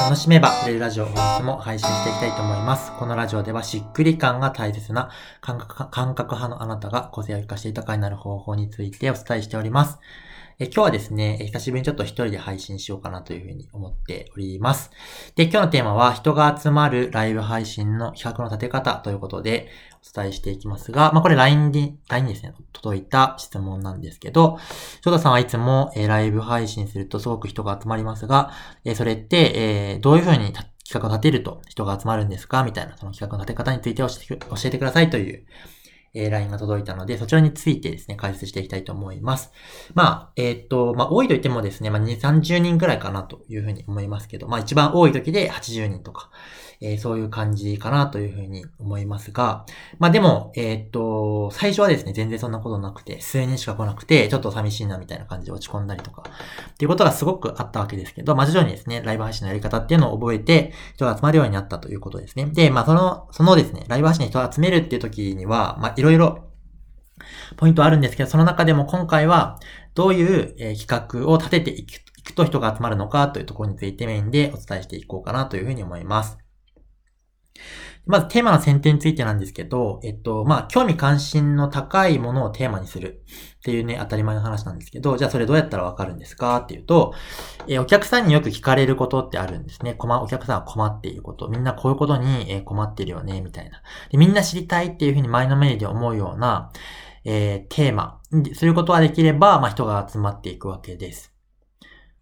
楽しめば売れるラジオを本日も配信していきたいと思います。このラジオではしっくり感が大切な感覚感覚派のあなたが個性を活かして豊かになる方法についてお伝えしております。え今日はですね、久しぶりにちょっと一人で配信しようかなというふうに思っております。で、今日のテーマは人が集まるライブ配信の企画の立て方ということでお伝えしていきますが、まあこれ LINE に、LINE にですね、届いた質問なんですけど、翔太さんはいつも、えライブ配信するとすごく人が集まりますが、えそれって、えどういうふうに企画を立てると人が集まるんですか？みたいな、その企画の立て方について教えてくださいというえー、LINE が届いたので、そちらについてですね、解説していきたいと思います。まあ、えー、っと、まあ、多いと言ってもですね、まあ、2、30人くらいかなというふうに思いますけど、まあ、一番多い時で80人とか、えー、そういう感じかなというふうに思いますが、まあでも、えー、っと、最初はですね、全然そんなことなくて、数人しか来なくて、ちょっと寂しいなみたいな感じで落ち込んだりとか、っていうことがすごくあったわけですけど、まあ徐々にですね、ライブ配信のやり方っていうのを覚えて、人が集まるようになったということですね。で、まあその、そのですね、ライブ配信に人を集めるっていう時には、まあいろいろポイントあるんですけど、その中でも今回は、どういう、企画を立てていくと人が集まるのかというところについてメインでお伝えしていこうかなというふうに思います。まずテーマの選定についてなんですけど、えっと、まあ、興味関心の高いものをテーマにするっていうね、当たり前の話なんですけど、じゃあそれどうやったらわかるんですかっていうと、えお客さんによく聞かれることってあるんですね。困、お客さんは困っていること。みんなこういうことに、え困ってるよね、みたいなで。みんな知りたいっていうふうに前のめりで思うような、えー、テーマ、することができれば、まあ、人が集まっていくわけです。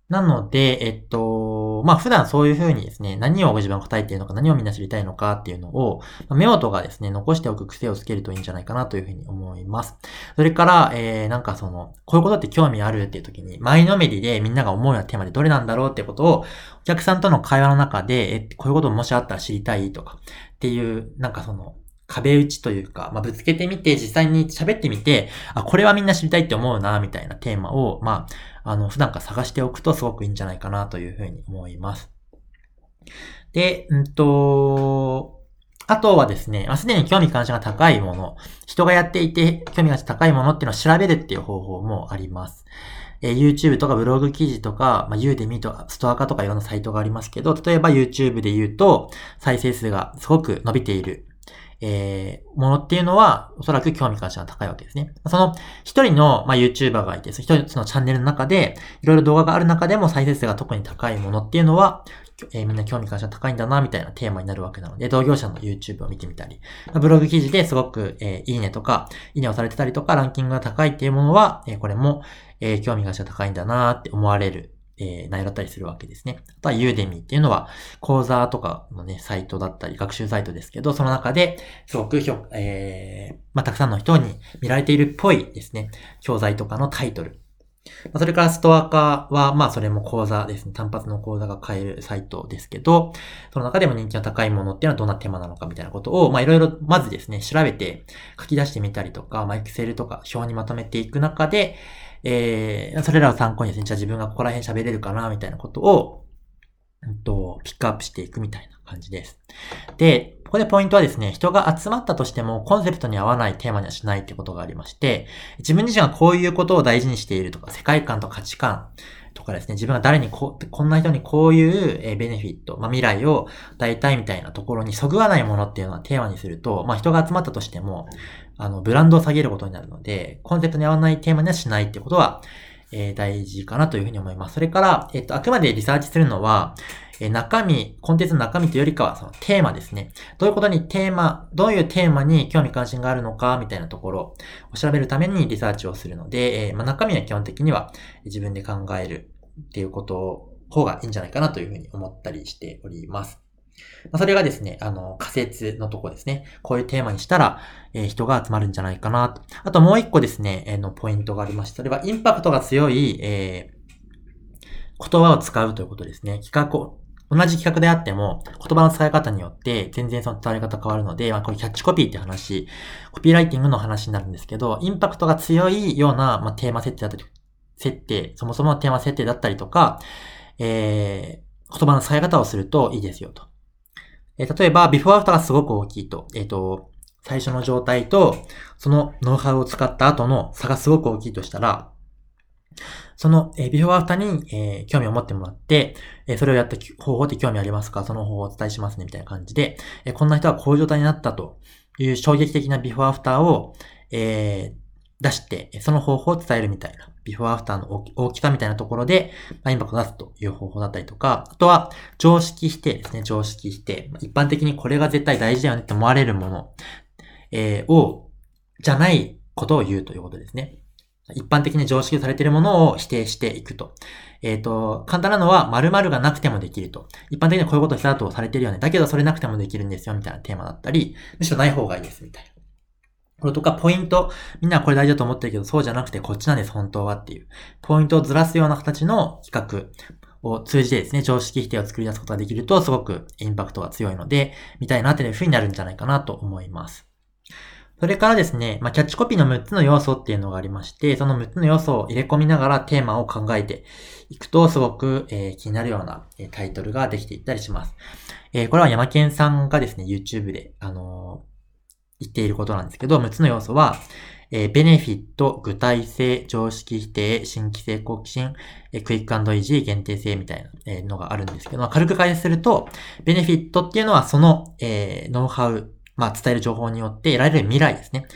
なので、えっと、まあ、普段そういうふうにですね、何をご自分が答えているのか、何をみんな知りたいのかっていうのを、まあ、メモとかですね、残しておく癖をつけるといいんじゃないかなというふうに思います。それから、えー、なんかその、こういうことって興味あるっていう時に、前のめりでみんなが思うようなテーマでどれなんだろうってことを、お客さんとの会話の中で、え、こういうこともしあったら知りたいとか、っていう、なんかその、壁打ちというか、まあ、ぶつけてみて、実際に喋ってみて、あ、これはみんな知りたいって思うな、みたいなテーマを、まあ、あの、普段から探しておくとすごくいいんじゃないかなというふうに思います。で、うんと、あとはですね、ま、すでに興味関心が高いもの、人がやっていて興味が高いものっていうのを調べるっていう方法もあります。え、YouTube とかブログ記事とか、まあ、Udemy とかストア化とかいろんなサイトがありますけど、例えば YouTube で言うと、再生数がすごく伸びているえー、ものっていうのは、おそらく興味関心が高いわけですね。その、一人の、まあ、YouTuber がいて、一人そのチャンネルの中で、いろいろ動画がある中でも再生数が特に高いものっていうのは、えー、みんな興味関心が高いんだな、みたいなテーマになるわけなので、同業者の YouTube を見てみたり、ブログ記事ですごく、えー、いいねとか、いいねをされてたりとか、ランキングが高いっていうものは、えー、これも、えー、興味関心が高いんだなって思われるえー、内容だったりするわけですね。あとは Udemy っていうのは講座とかのね、サイトだったり、学習サイトですけど、その中ですごくえー、まあ、たくさんの人に見られているっぽいですね、教材とかのタイトル。それからストア化は、まあそれも講座ですね。単発の講座が買えるサイトですけど、その中でも人気の高いものっていうのはどんなテーマなのかみたいなことを、まあいろいろまずですね、調べて書き出してみたりとか、まあ Excel とか表にまとめていく中で、えー、それらを参考にですね、じゃあ自分がここら辺喋れるかな、みたいなことを、うんと、ピックアップしていくみたいな感じです。で、ここでポイントはですね、人が集まったとしてもコンセプトに合わないテーマにはしないってことがありまして、自分自身がこういうことを大事にしているとか、世界観と価値観とかですね、自分が誰にここんな人にこういうベネフィット、まあ、未来を与えたいみたいなところにそぐわないものっていうのはテーマにすると、まあ、人が集まったとしても、あの、ブランドを下げることになるので、コンセプトに合わないテーマにはしないってことは、えー、大事かなというふうに思います。それから、えっ、と、あくまでリサーチするのは、え中身、コンテンツの中身というよりかは、そのテーマですね。どういうことにテーマ、どういうテーマに興味関心があるのか、みたいなところを調べるためにリサーチをするので、えー、まあ、中身は基本的には自分で考えるっていうことを方がいいんじゃないかなというふうに思ったりしております。それがですね、あの、仮説のとこですね。こういうテーマにしたら、えー、人が集まるんじゃないかな。あともう一個ですね、えー、のポイントがありまして、それはインパクトが強い、えー、言葉を使うということですね。企画を、同じ企画であっても、言葉の使い方によって全然その伝わり方変わるので、まあ、これキャッチコピーって話、コピーライティングの話になるんですけど、インパクトが強いような、まあ、テーマ設定だったり、設定、そもそものテーマ設定だったりとか、えー、言葉の使い方をするといいですよと。えー、例えば、ビフォーアフターがすごく大きいと。えっ、ー、と、最初の状態と、そのノウハウを使った後の差がすごく大きいとしたら、その、えビフォーアフターに、えー、興味を持ってもらって、えそれをやった方法って興味ありますか？その方法をお伝えしますね、みたいな感じで、えこんな人はこういう状態になったという衝撃的なビフォーアフターを、えー、出して、その方法を伝えるみたいな、ビフォーアフターの大きさみたいなところで、まあ、インパクト出すという方法だったりとか、あとは、常識否定ですね、常識否定。一般的にこれが絶対大事だよねって思われるもの、えー、を、じゃないことを言うということですね。一般的に常識されているものを否定していくと。えっ、ー、と、簡単なのは、〇〇がなくてもできると。一般的にこういうことスタートされてるよね。だけどそれなくてもできるんですよ、みたいなテーマだったり、むしろない方がいいです、みたいな。これとか、ポイント。みんなこれ大事だと思ってるけど、そうじゃなくてこっちなんです、本当はっていう。ポイントをずらすような形の企画を通じてですね、常識否定を作り出すことができると、すごくインパクトが強いので、見たいなっていう風になるんじゃないかなと思います。それからですね、まあ、キャッチコピーの6つの要素っていうのがありまして、その6つの要素を入れ込みながらテーマを考えていくと、すごく、えー、気になるような、えタイトルができていったりします。えー、これは山健さんがですね、YouTube で、あのー、言っていることなんですけど、6つの要素は、えー、ベネフィット、具体性、常識否定、新規性好奇心、えー、クイックイージー、限定性みたいな、え、のがあるんですけど、まあ、軽く解説すると、ベネフィットっていうのはその、えー、ノウハウ、まあ、伝える情報によって得られる未来ですね。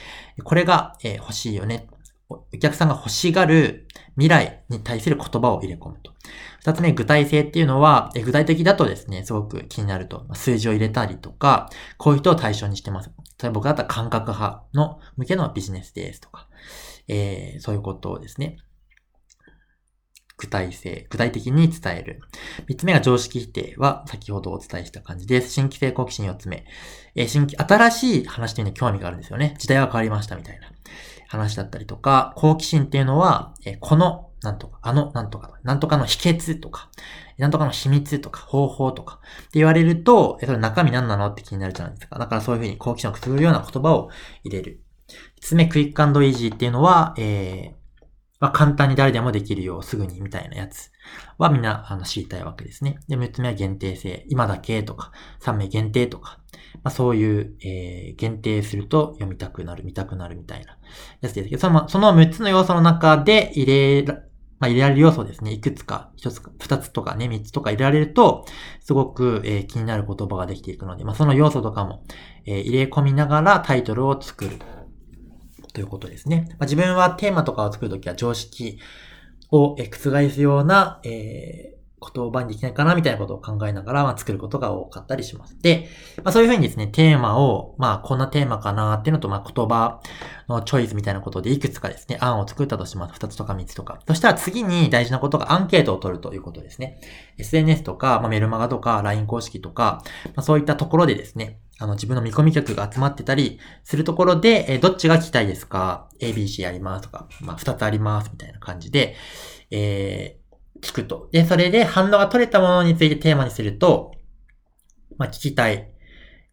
これが、えー、欲しいよね。お客さんが欲しがる未来に対する言葉を入れ込むと。二つ目、具体性っていうのは、具体的だとですね、すごく気になると。数字を入れたりとか、こういう人を対象にしてます。例えば僕だったら感覚派の向けのビジネスですとか、えー、そういうことをですね、具体性、具体的に伝える。三つ目が常識否定は先ほどお伝えした感じです。新規性好奇心四つ目。えー、新規、新しい話というのに興味があるんですよね。時代は変わりましたみたいな話だったりとか、好奇心っていうのは、えー、この、なんとか、あの、なんとか、なんとかの秘訣とか、なんとかの秘密とか、方法とか、って言われると、え、それ中身何なのって気になるじゃないですか。だからそういうふうに好奇心をくすぐるような言葉を入れる。五つ目、クイックイージーっていうのは、えー、まあ、簡単に誰でもできるようすぐにみたいなやつはみんなあの知りたいわけですね。で、6つ目は限定性。今だけとか、3名限定とか、まあ、そういう、えー、限定すると読みたくなる、見たくなるみたいなやつですけど、その、その6つの要素の中で入れまあ、入れられる要素ですね。いくつか、一つか、二つとかね、三つとか入れられると、すごく、えー、気になる言葉ができていくので、まあ、その要素とかも、えー、入れ込みながらタイトルを作る。ということですね。まあ、自分はテーマとかを作るときは常識を覆すような、え、言葉にできないかなみたいなことを考えながら、まあ、作ることが多かったりします。で、まあ、そういうふうにですね、テーマを、まあ、こんなテーマかなっていうのと、まあ、言葉のチョイスみたいなことでいくつかですね、案を作ったとします。二つとか三つとか。そしたら次に大事なことがアンケートを取るということですね。SNS とか、まあ、メルマガとか、LINE 公式とか、まあ、そういったところでですね、あの、自分の見込み客が集まってたりするところで、えー、どっちが聞きたいですか ?ABC ありますとか、まあ、二つありますみたいな感じで、えー、聞くと。で、それで反応が取れたものについてテーマにすると、まあ、聞きたい、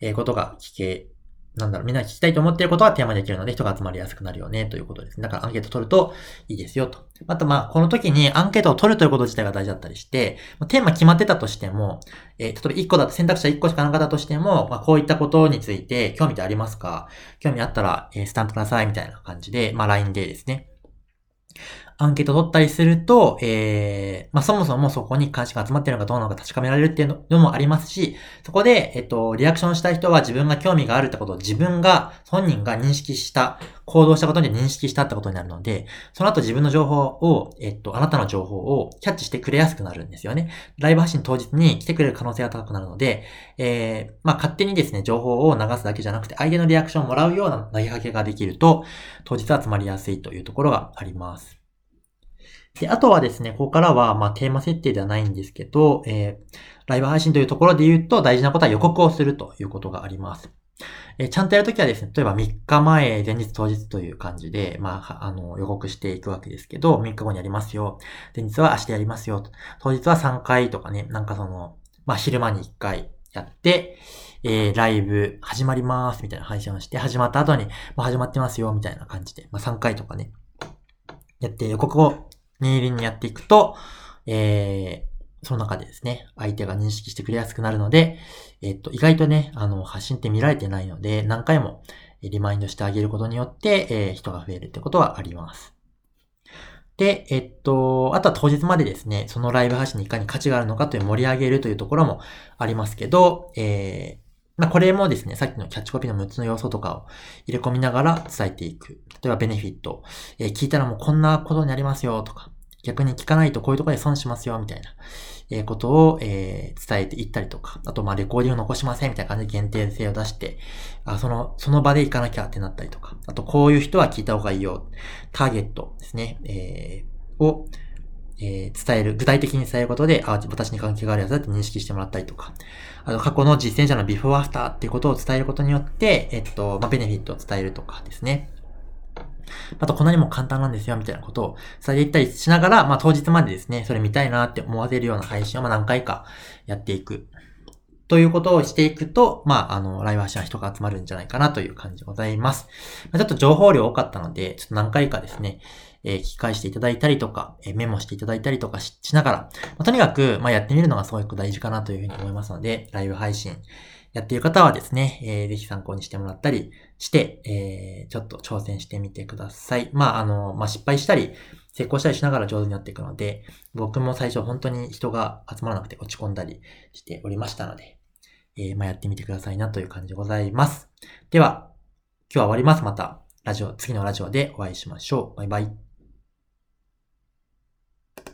えことが聞けなんだろう、みんな聞きたいと思っていることはテーマできるので人が集まりやすくなるよね、ということですね。だからアンケート取るといいですよ、と。あと、まあ、この時にアンケートを取るということ自体が大事だったりして、テーマ決まってたとしても、えー、例えば1個だと選択肢は1個しかなかったとしても、まあ、こういったことについて興味ってありますか？興味あったら、えー、スタンプください、みたいな感じで、まあ、LINE でですね。アンケート取ったりすると、えー、まあ、そもそもそこに関心が集まってるのかどうなのか確かめられるっていうのもありますし、そこで、えっと、リアクションした人は自分が興味があるってことを自分が、本人が認識した、行動したことで認識したってことになるので、その後自分の情報を、えっと、あなたの情報をキャッチしてくれやすくなるんですよね。ライブ発信当日に来てくれる可能性が高くなるので、えー、まあ、勝手にですね、情報を流すだけじゃなくて、相手のリアクションをもらうような投げかけができると、当日集まりやすいというところがあります。で、あとはですね、ここからは、まあ、テーマ設定ではないんですけど、えー、ライブ配信というところで言うと、大事なことは予告をするということがあります。えー、ちゃんとやるときはですね、例えば3日前、前日当日という感じで、まあ、あの、予告していくわけですけど、3日後にやりますよ。前日は明日やりますよ。当日は3回とかね、なんかその、まあ、昼間に1回やって、えー、ライブ始まりますみたいな配信をして、始まった後に、もう始まってますよみたいな感じで、まあ、3回とかね、やって予告を念入りにやっていくと、えー、その中でですね、相手が認識してくれやすくなるので、えっと、意外とね、あの、発信って見られてないので、何回もリマインドしてあげることによって、えー、人が増えるってことはあります。で、えっと、あとは当日までですね、そのライブ配信にいかに価値があるのかという盛り上げるというところもありますけど、えー、まあ、これもですね、さっきのキャッチコピーの6つの要素とかを入れ込みながら伝えていく。例えばベネフィット。えー、聞いたらもうこんなことになりますよとか、逆に聞かないとこういうところで損しますよみたいな、え、ことを、えー、伝えていったりとか、あとまあレコーディング残しませんみたいな感じで限定性を出して、あその、その場で行かなきゃってなったりとか、あとこういう人は聞いた方がいいよ。ターゲットですね、えー、を、えー、伝える、具体的に伝えることで、あ、私に関係があるやつだって認識してもらったりとか、あの、過去の実践者のビフォーアフターっていうことを伝えることによって、えっと、まあ、ベネフィットを伝えるとかですね。あと、こんなにも簡単なんですよ、みたいなことを伝えていったりしながら、まあ、当日までですね、それ見たいなって思わせるような配信をまあ何回かやっていく。ということをしていくと、まあ、あの、ライブ配信は人が集まるんじゃないかなという感じでございます。まちょっと情報量多かったので、ちょっと何回かですね、えー、聞き返していただいたりとか、え、メモしていただいたりとかしながら、ま、とにかく、ま、やってみるのがすごく大事かなというふうに思いますので、ライブ配信やっている方はですね、えー、ぜひ参考にしてもらったりして、えー、ちょっと挑戦してみてください。まあ、あの、まあ、失敗したり、成功したりしながら上手になっていくので、僕も最初本当に人が集まらなくて落ち込んだりしておりましたので、えー、まあ、やってみてくださいなという感じでございます。では、今日は終わります。また、ラジオ、次のラジオでお会いしましょう。バイバイ。